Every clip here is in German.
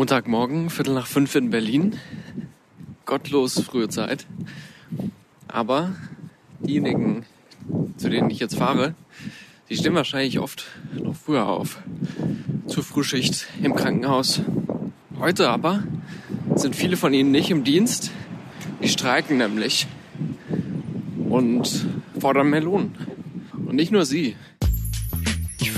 Montagmorgen, Viertel nach fünf in Berlin. Gottlos frühe Zeit. Aber diejenigen, zu denen ich jetzt fahre, die stehen wahrscheinlich oft noch früher auf. Zur Frühschicht im Krankenhaus. Heute aber sind viele von ihnen nicht im Dienst. Die streiken nämlich und fordern mehr Lohn. Und nicht nur sie.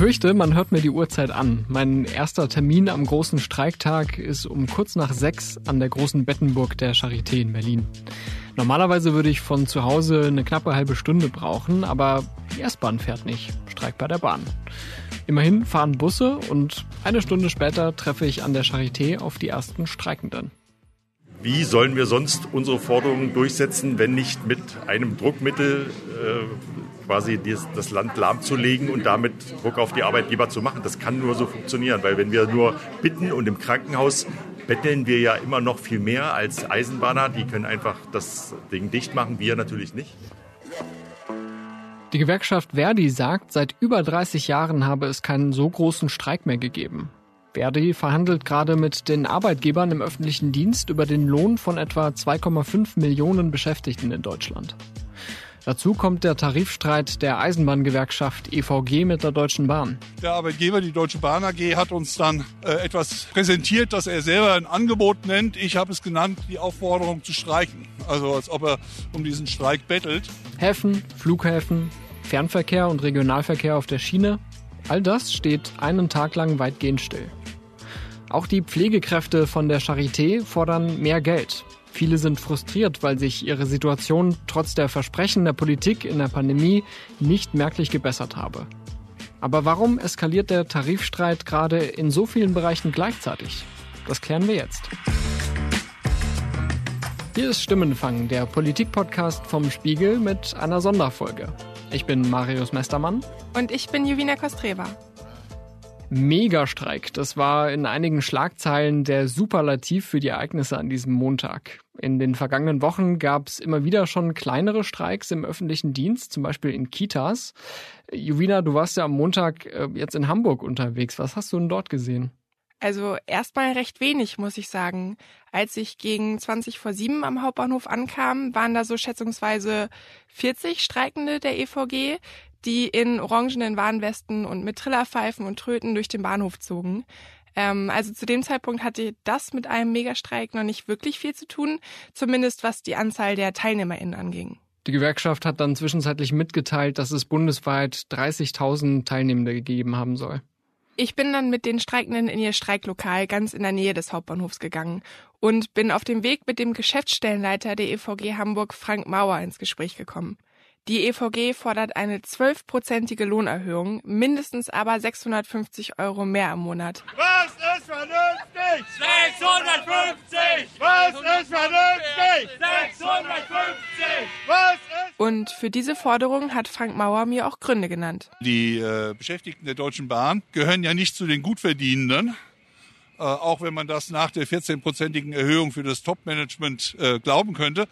Ich fürchte, man hört mir die Uhrzeit an. Mein erster Termin am großen Streiktag ist um kurz nach sechs an der großen Bettenburg der Charité in Berlin. Normalerweise würde ich von zu Hause eine knappe halbe Stunde brauchen, aber die S-Bahn fährt nicht. Streik bei der Bahn. Immerhin fahren Busse und eine Stunde später treffe ich an der Charité auf die ersten Streikenden. Wie sollen wir sonst unsere Forderungen durchsetzen, wenn nicht mit einem Druckmittel äh, quasi das Land lahmzulegen und damit Druck auf die Arbeitgeber zu machen? Das kann nur so funktionieren, weil wenn wir nur bitten und im Krankenhaus betteln wir ja immer noch viel mehr als Eisenbahner, die können einfach das Ding dicht machen, wir natürlich nicht. Die Gewerkschaft Verdi sagt, seit über 30 Jahren habe es keinen so großen Streik mehr gegeben. Verdi verhandelt gerade mit den Arbeitgebern im öffentlichen Dienst über den Lohn von etwa 2,5 Millionen Beschäftigten in Deutschland. Dazu kommt der Tarifstreit der Eisenbahngewerkschaft EVG mit der Deutschen Bahn. Der Arbeitgeber, die Deutsche Bahn AG, hat uns dann äh, etwas präsentiert, das er selber ein Angebot nennt. Ich habe es genannt, die Aufforderung zu streiken. Also als ob er um diesen Streik bettelt. Häfen, Flughäfen, Fernverkehr und Regionalverkehr auf der Schiene, all das steht einen Tag lang weitgehend still. Auch die Pflegekräfte von der Charité fordern mehr Geld. Viele sind frustriert, weil sich ihre Situation trotz der Versprechen der Politik in der Pandemie nicht merklich gebessert habe. Aber warum eskaliert der Tarifstreit gerade in so vielen Bereichen gleichzeitig? Das klären wir jetzt. Hier ist Stimmenfang, der Politikpodcast vom Spiegel mit einer Sonderfolge. Ich bin Marius Mestermann. Und ich bin Juvina Kostreva. Megastreik. Das war in einigen Schlagzeilen der Superlativ für die Ereignisse an diesem Montag. In den vergangenen Wochen gab es immer wieder schon kleinere Streiks im öffentlichen Dienst, zum Beispiel in Kitas. Juvina, du warst ja am Montag äh, jetzt in Hamburg unterwegs. Was hast du denn dort gesehen? Also erstmal recht wenig, muss ich sagen. Als ich gegen 20 vor 7 am Hauptbahnhof ankam, waren da so schätzungsweise 40 Streikende der EVG, die in orangenen Warnwesten und mit Trillerpfeifen und Tröten durch den Bahnhof zogen. Ähm, also zu dem Zeitpunkt hatte das mit einem Megastreik noch nicht wirklich viel zu tun, zumindest was die Anzahl der TeilnehmerInnen anging. Die Gewerkschaft hat dann zwischenzeitlich mitgeteilt, dass es bundesweit 30.000 Teilnehmende gegeben haben soll. Ich bin dann mit den Streikenden in ihr Streiklokal ganz in der Nähe des Hauptbahnhofs gegangen und bin auf dem Weg mit dem Geschäftsstellenleiter der EVG Hamburg, Frank Mauer, ins Gespräch gekommen. Die EVG fordert eine zwölfprozentige Lohnerhöhung, mindestens aber 650 Euro mehr im Monat. Was ist vernünftig? 650! Was ist vernünftig? 650! Was ist Und für diese Forderung hat Frank Mauer mir auch Gründe genannt. Die äh, Beschäftigten der Deutschen Bahn gehören ja nicht zu den Gutverdienenden. Äh, auch wenn man das nach der 14-prozentigen Erhöhung für das Top-Management äh, glauben könnte.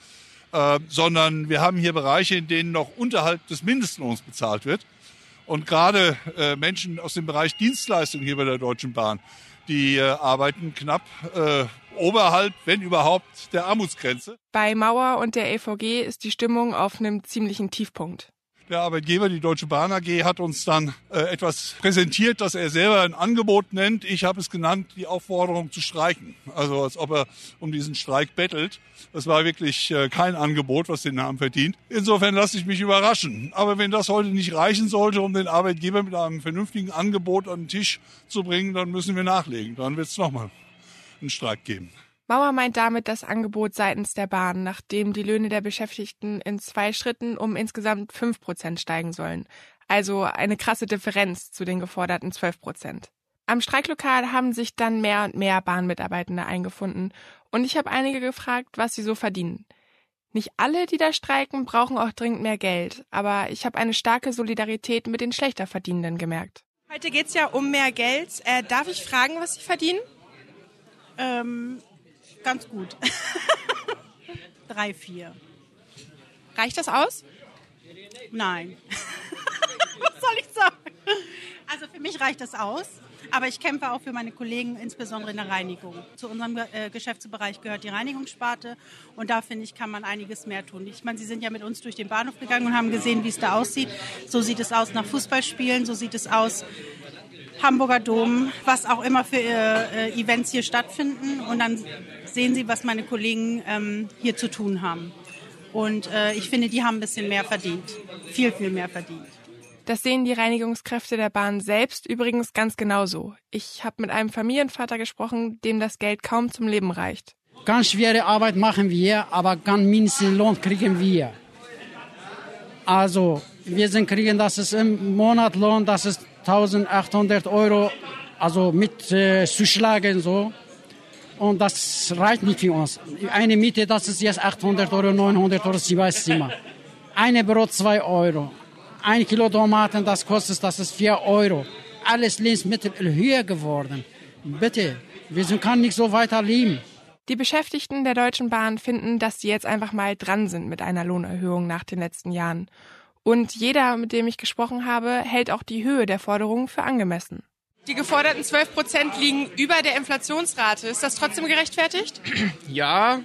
Äh, sondern wir haben hier Bereiche, in denen noch unterhalb des Mindestlohns bezahlt wird. Und gerade äh, Menschen aus dem Bereich Dienstleistung hier bei der Deutschen Bahn, die äh, arbeiten knapp äh, oberhalb, wenn überhaupt, der Armutsgrenze. Bei Mauer und der EVG ist die Stimmung auf einem ziemlichen Tiefpunkt. Der Arbeitgeber, die Deutsche Bahn AG, hat uns dann äh, etwas präsentiert, das er selber ein Angebot nennt. Ich habe es genannt, die Aufforderung zu streiken. Also als ob er um diesen Streik bettelt. Das war wirklich äh, kein Angebot, was den Namen verdient. Insofern lasse ich mich überraschen. Aber wenn das heute nicht reichen sollte, um den Arbeitgeber mit einem vernünftigen Angebot an den Tisch zu bringen, dann müssen wir nachlegen. Dann wird es nochmal einen Streik geben. Mauer meint damit das Angebot seitens der Bahn, nachdem die Löhne der Beschäftigten in zwei Schritten um insgesamt fünf Prozent steigen sollen. Also eine krasse Differenz zu den geforderten zwölf Prozent. Am Streiklokal haben sich dann mehr und mehr Bahnmitarbeitende eingefunden und ich habe einige gefragt, was sie so verdienen. Nicht alle, die da streiken, brauchen auch dringend mehr Geld, aber ich habe eine starke Solidarität mit den schlechter Verdienenden gemerkt. Heute geht's ja um mehr Geld. Äh, darf ich fragen, was Sie verdienen? Ähm, ganz gut. Drei, vier. Reicht das aus? Nein. Was soll ich sagen? Also für mich reicht das aus. Aber ich kämpfe auch für meine Kollegen, insbesondere in der Reinigung. Zu unserem äh, Geschäftsbereich gehört die Reinigungssparte und da finde ich, kann man einiges mehr tun. Ich meine, Sie sind ja mit uns durch den Bahnhof gegangen und haben gesehen, wie es da aussieht. So sieht es aus nach Fußballspielen, so sieht es aus Hamburger Dom, was auch immer für äh, Events hier stattfinden. Und dann sehen Sie, was meine Kollegen ähm, hier zu tun haben. Und äh, ich finde, die haben ein bisschen mehr verdient. Viel, viel mehr verdient. Das sehen die Reinigungskräfte der Bahn selbst übrigens ganz genauso. Ich habe mit einem Familienvater gesprochen, dem das Geld kaum zum Leben reicht. Ganz schwere Arbeit machen wir, aber ganz Mindestlohn kriegen wir. Also, wir sind kriegen, das ist im Monatlohn, das ist 1800 Euro, also mit äh, Zuschlagen so. Und das reicht nicht für uns. Eine Miete, das ist jetzt 800 Euro, 900 Euro, Sie weiß immer. Eine Brot 2 Euro. Ein Kilo Tomaten, das kostet, das ist 4 Euro. Alles Lebensmittel höher geworden. Bitte, wir können nicht so weiter leben. Die Beschäftigten der Deutschen Bahn finden, dass sie jetzt einfach mal dran sind mit einer Lohnerhöhung nach den letzten Jahren. Und jeder, mit dem ich gesprochen habe, hält auch die Höhe der Forderungen für angemessen. Die geforderten 12 Prozent liegen über der Inflationsrate. Ist das trotzdem gerechtfertigt? Ja,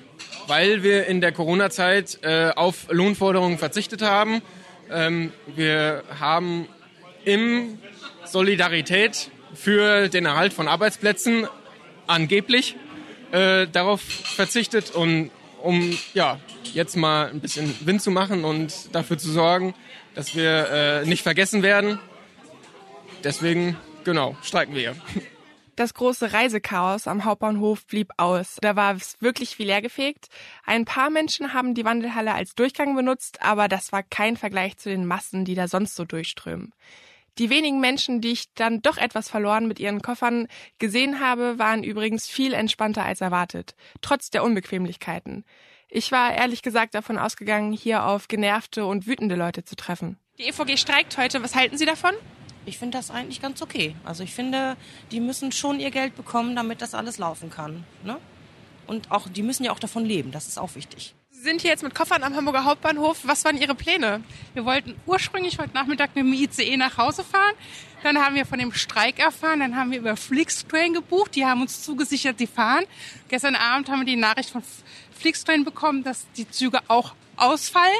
weil wir in der Corona-Zeit äh, auf Lohnforderungen verzichtet haben. Ähm, wir haben im Solidarität für den Erhalt von Arbeitsplätzen angeblich äh, darauf verzichtet und um ja jetzt mal ein bisschen Wind zu machen und dafür zu sorgen, dass wir äh, nicht vergessen werden. Deswegen Genau, streiken wir. Das große Reisechaos am Hauptbahnhof blieb aus. Da war es wirklich wie leergefegt. Ein paar Menschen haben die Wandelhalle als Durchgang benutzt, aber das war kein Vergleich zu den Massen, die da sonst so durchströmen. Die wenigen Menschen, die ich dann doch etwas verloren mit ihren Koffern gesehen habe, waren übrigens viel entspannter als erwartet, trotz der Unbequemlichkeiten. Ich war ehrlich gesagt davon ausgegangen, hier auf genervte und wütende Leute zu treffen. Die EVG streikt heute. Was halten Sie davon? Ich finde das eigentlich ganz okay. Also ich finde, die müssen schon ihr Geld bekommen, damit das alles laufen kann. Ne? Und auch, die müssen ja auch davon leben, das ist auch wichtig. Sie sind hier jetzt mit Koffern am Hamburger Hauptbahnhof. Was waren Ihre Pläne? Wir wollten ursprünglich heute Nachmittag mit dem ICE nach Hause fahren. Dann haben wir von dem Streik erfahren. Dann haben wir über Flixtrain gebucht. Die haben uns zugesichert, sie fahren. Gestern Abend haben wir die Nachricht von Flixtrain bekommen, dass die Züge auch ausfallen.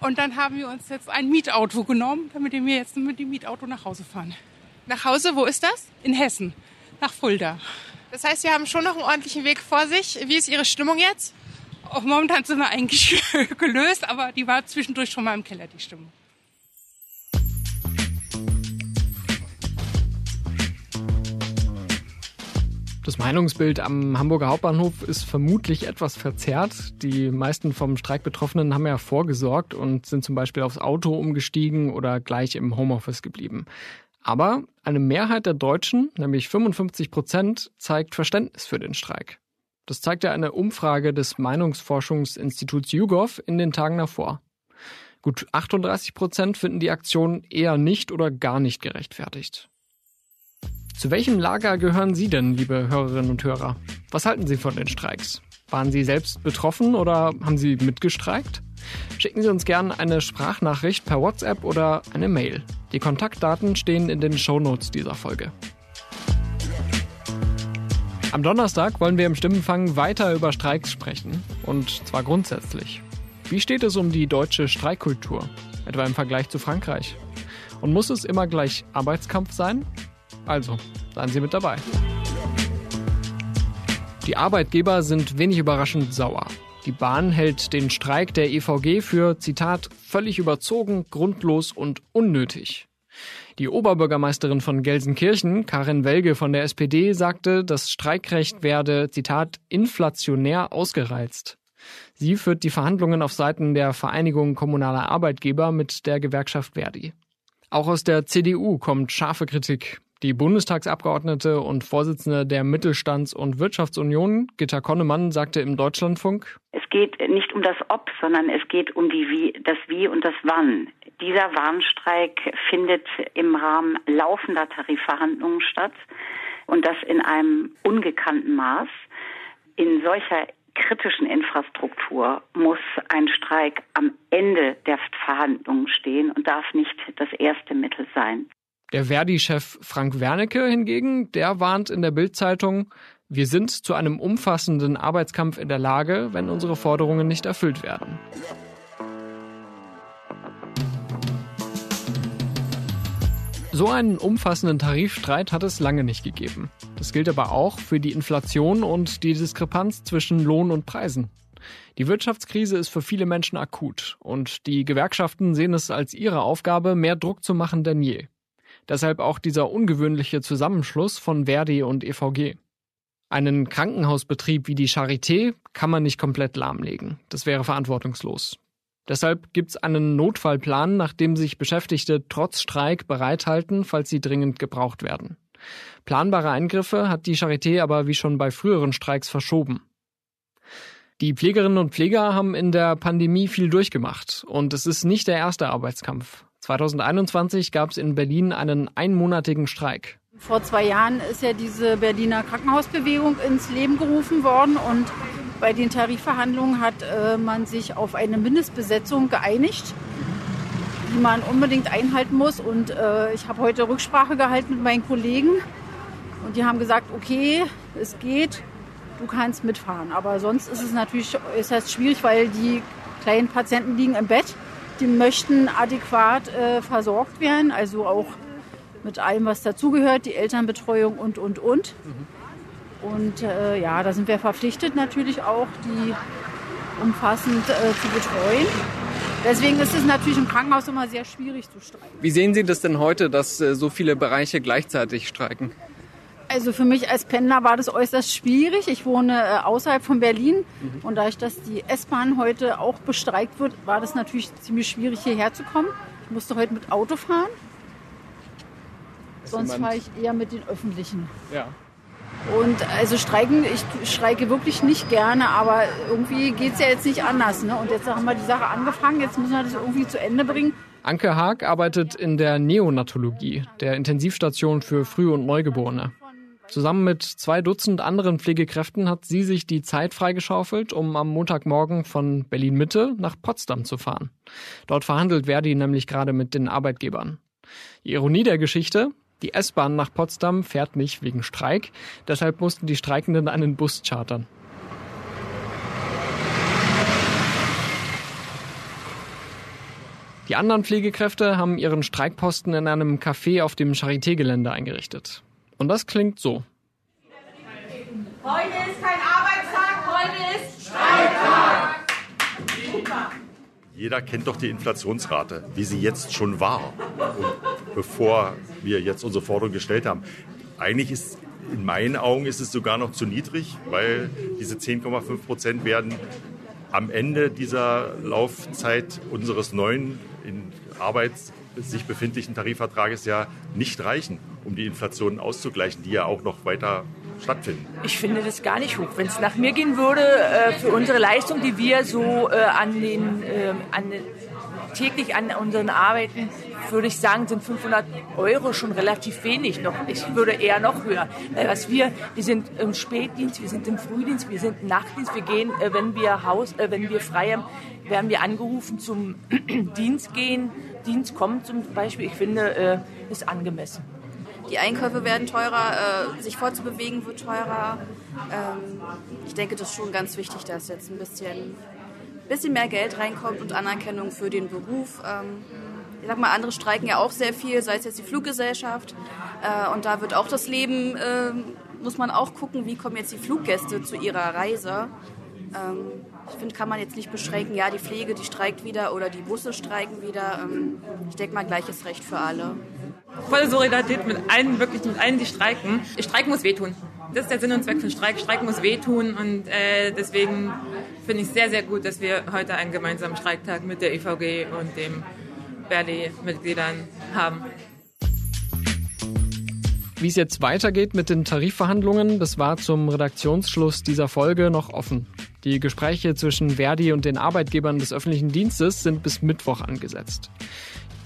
Und dann haben wir uns jetzt ein Mietauto genommen, damit wir jetzt mit dem Mietauto nach Hause fahren. Nach Hause, wo ist das? In Hessen, nach Fulda. Das heißt, Sie haben schon noch einen ordentlichen Weg vor sich. Wie ist Ihre Stimmung jetzt? Auch momentan sind wir eigentlich gelöst, aber die war zwischendurch schon mal im Keller, die Stimmung. Das Meinungsbild am Hamburger Hauptbahnhof ist vermutlich etwas verzerrt. Die meisten vom Streik Betroffenen haben ja vorgesorgt und sind zum Beispiel aufs Auto umgestiegen oder gleich im Homeoffice geblieben. Aber eine Mehrheit der Deutschen, nämlich 55 Prozent, zeigt Verständnis für den Streik. Das zeigt ja eine Umfrage des Meinungsforschungsinstituts YouGov in den Tagen davor. Gut 38 Prozent finden die Aktion eher nicht oder gar nicht gerechtfertigt. Zu welchem Lager gehören Sie denn, liebe Hörerinnen und Hörer? Was halten Sie von den Streiks? Waren Sie selbst betroffen oder haben Sie mitgestreikt? Schicken Sie uns gerne eine Sprachnachricht per WhatsApp oder eine Mail. Die Kontaktdaten stehen in den Shownotes dieser Folge. Am Donnerstag wollen wir im Stimmenfang weiter über Streiks sprechen. Und zwar grundsätzlich. Wie steht es um die deutsche Streikkultur? Etwa im Vergleich zu Frankreich? Und muss es immer gleich Arbeitskampf sein? Also, seien Sie mit dabei. Die Arbeitgeber sind wenig überraschend sauer. Die Bahn hält den Streik der EVG für, Zitat, völlig überzogen, grundlos und unnötig. Die Oberbürgermeisterin von Gelsenkirchen, Karin Welge von der SPD, sagte, das Streikrecht werde, Zitat, inflationär ausgereizt. Sie führt die Verhandlungen auf Seiten der Vereinigung kommunaler Arbeitgeber mit der Gewerkschaft Verdi. Auch aus der CDU kommt scharfe Kritik. Die Bundestagsabgeordnete und Vorsitzende der Mittelstands- und Wirtschaftsunion, Gitta Konnemann, sagte im Deutschlandfunk, Es geht nicht um das Ob, sondern es geht um die Wie, das Wie und das Wann. Dieser Warnstreik findet im Rahmen laufender Tarifverhandlungen statt und das in einem ungekannten Maß. In solcher kritischen Infrastruktur muss ein Streik am Ende der Verhandlungen stehen und darf nicht das erste Mittel sein. Der Verdi-Chef Frank Wernicke hingegen, der warnt in der Bild-Zeitung, wir sind zu einem umfassenden Arbeitskampf in der Lage, wenn unsere Forderungen nicht erfüllt werden. So einen umfassenden Tarifstreit hat es lange nicht gegeben. Das gilt aber auch für die Inflation und die Diskrepanz zwischen Lohn und Preisen. Die Wirtschaftskrise ist für viele Menschen akut und die Gewerkschaften sehen es als ihre Aufgabe, mehr Druck zu machen denn je. Deshalb auch dieser ungewöhnliche Zusammenschluss von Verdi und EVG. Einen Krankenhausbetrieb wie die Charité kann man nicht komplett lahmlegen. Das wäre verantwortungslos. Deshalb gibt es einen Notfallplan, nach dem sich Beschäftigte trotz Streik bereithalten, falls sie dringend gebraucht werden. Planbare Eingriffe hat die Charité aber wie schon bei früheren Streiks verschoben. Die Pflegerinnen und Pfleger haben in der Pandemie viel durchgemacht und es ist nicht der erste Arbeitskampf. 2021 gab es in Berlin einen einmonatigen Streik. Vor zwei Jahren ist ja diese Berliner Krankenhausbewegung ins Leben gerufen worden und bei den Tarifverhandlungen hat äh, man sich auf eine Mindestbesetzung geeinigt, die man unbedingt einhalten muss. Und äh, ich habe heute Rücksprache gehalten mit meinen Kollegen und die haben gesagt, okay, es geht, du kannst mitfahren. Aber sonst ist es natürlich ist das schwierig, weil die kleinen Patienten liegen im Bett. Die möchten adäquat äh, versorgt werden, also auch mit allem, was dazugehört, die Elternbetreuung und, und, und. Und äh, ja, da sind wir verpflichtet natürlich auch, die umfassend äh, zu betreuen. Deswegen ist es natürlich im Krankenhaus immer sehr schwierig zu streiken. Wie sehen Sie das denn heute, dass äh, so viele Bereiche gleichzeitig streiken? Also für mich als Pendler war das äußerst schwierig. Ich wohne äh, außerhalb von Berlin mhm. und dadurch, dass die S-Bahn heute auch bestreikt wird, war das natürlich ziemlich schwierig hierher zu kommen. Ich musste heute mit Auto fahren. Sonst fahre ich eher mit den öffentlichen. Ja. Und also streiken, ich streike wirklich nicht gerne, aber irgendwie geht es ja jetzt nicht anders. Ne? Und jetzt haben wir die Sache angefangen, jetzt müssen wir das irgendwie zu Ende bringen. Anke Haag arbeitet in der Neonatologie, der Intensivstation für Früh- und Neugeborene. Zusammen mit zwei Dutzend anderen Pflegekräften hat sie sich die Zeit freigeschaufelt, um am Montagmorgen von Berlin Mitte nach Potsdam zu fahren. Dort verhandelt Verdi nämlich gerade mit den Arbeitgebern. Die Ironie der Geschichte, die S-Bahn nach Potsdam fährt nicht wegen Streik, deshalb mussten die Streikenden einen Bus chartern. Die anderen Pflegekräfte haben ihren Streikposten in einem Café auf dem Charité-Gelände eingerichtet. Und das klingt so. Heute ist kein Arbeitstag, heute ist Streiktag. Super. Jeder kennt doch die Inflationsrate, wie sie jetzt schon war, und bevor wir jetzt unsere Forderung gestellt haben. Eigentlich ist in meinen Augen ist es sogar noch zu niedrig, weil diese 10,5 Prozent werden am Ende dieser Laufzeit unseres neuen in Arbeit sich befindlichen Tarifvertrages ja nicht reichen um die Inflation auszugleichen, die ja auch noch weiter stattfinden. Ich finde das gar nicht hoch. Wenn es nach mir gehen würde, äh, für unsere Leistung, die wir so äh, an den, äh, an, täglich an unseren Arbeiten, würde ich sagen, sind 500 Euro schon relativ wenig. Noch, ich würde eher noch höher. Weil was wir, wir sind im Spätdienst, wir sind im Frühdienst, wir sind im Nachtdienst. Wir gehen, äh, wenn wir Haus, äh, wenn wir frei haben, werden wir angerufen zum Dienst gehen. Dienst kommen zum Beispiel. Ich finde, äh, ist angemessen. Die Einkäufe werden teurer, sich fortzubewegen wird teurer. Ähm, ich denke, das ist schon ganz wichtig, dass jetzt ein bisschen, bisschen mehr Geld reinkommt und Anerkennung für den Beruf. Ähm, ich sag mal, andere streiken ja auch sehr viel, sei es jetzt die Fluggesellschaft. Äh, und da wird auch das Leben, äh, muss man auch gucken, wie kommen jetzt die Fluggäste zu ihrer Reise. Ähm, ich finde, kann man jetzt nicht beschränken, ja, die Pflege, die streikt wieder oder die Busse streiken wieder. Ähm, ich denke mal, gleiches Recht für alle. Volle Solidarität mit allen, wirklich mit allen, die streiken. Streik muss wehtun. Das ist der Sinn und Zweck von Streik. Streik muss wehtun und äh, deswegen finde ich es sehr, sehr gut, dass wir heute einen gemeinsamen Streiktag mit der EVG und dem Verdi-Mitgliedern haben. Wie es jetzt weitergeht mit den Tarifverhandlungen, das war zum Redaktionsschluss dieser Folge noch offen. Die Gespräche zwischen Verdi und den Arbeitgebern des öffentlichen Dienstes sind bis Mittwoch angesetzt.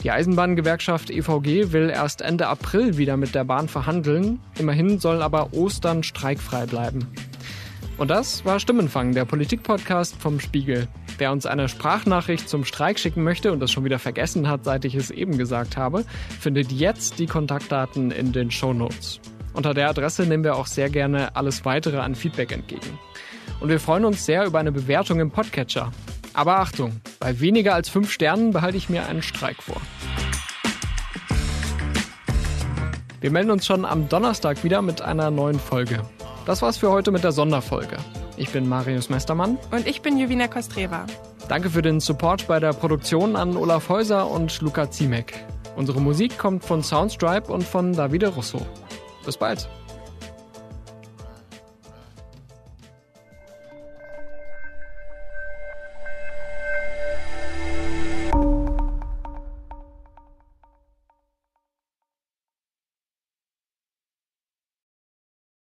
Die Eisenbahngewerkschaft EVG will erst Ende April wieder mit der Bahn verhandeln. Immerhin soll aber Ostern streikfrei bleiben. Und das war Stimmenfang, der Politik-Podcast vom Spiegel. Wer uns eine Sprachnachricht zum Streik schicken möchte und das schon wieder vergessen hat, seit ich es eben gesagt habe, findet jetzt die Kontaktdaten in den Show Notes. Unter der Adresse nehmen wir auch sehr gerne alles weitere an Feedback entgegen. Und wir freuen uns sehr über eine Bewertung im Podcatcher. Aber Achtung, bei weniger als fünf Sternen behalte ich mir einen Streik vor. Wir melden uns schon am Donnerstag wieder mit einer neuen Folge. Das war's für heute mit der Sonderfolge. Ich bin Marius Mestermann. Und ich bin Juvina Kostreva. Danke für den Support bei der Produktion an Olaf Häuser und Luca Ziemek. Unsere Musik kommt von Soundstripe und von Davide Russo. Bis bald.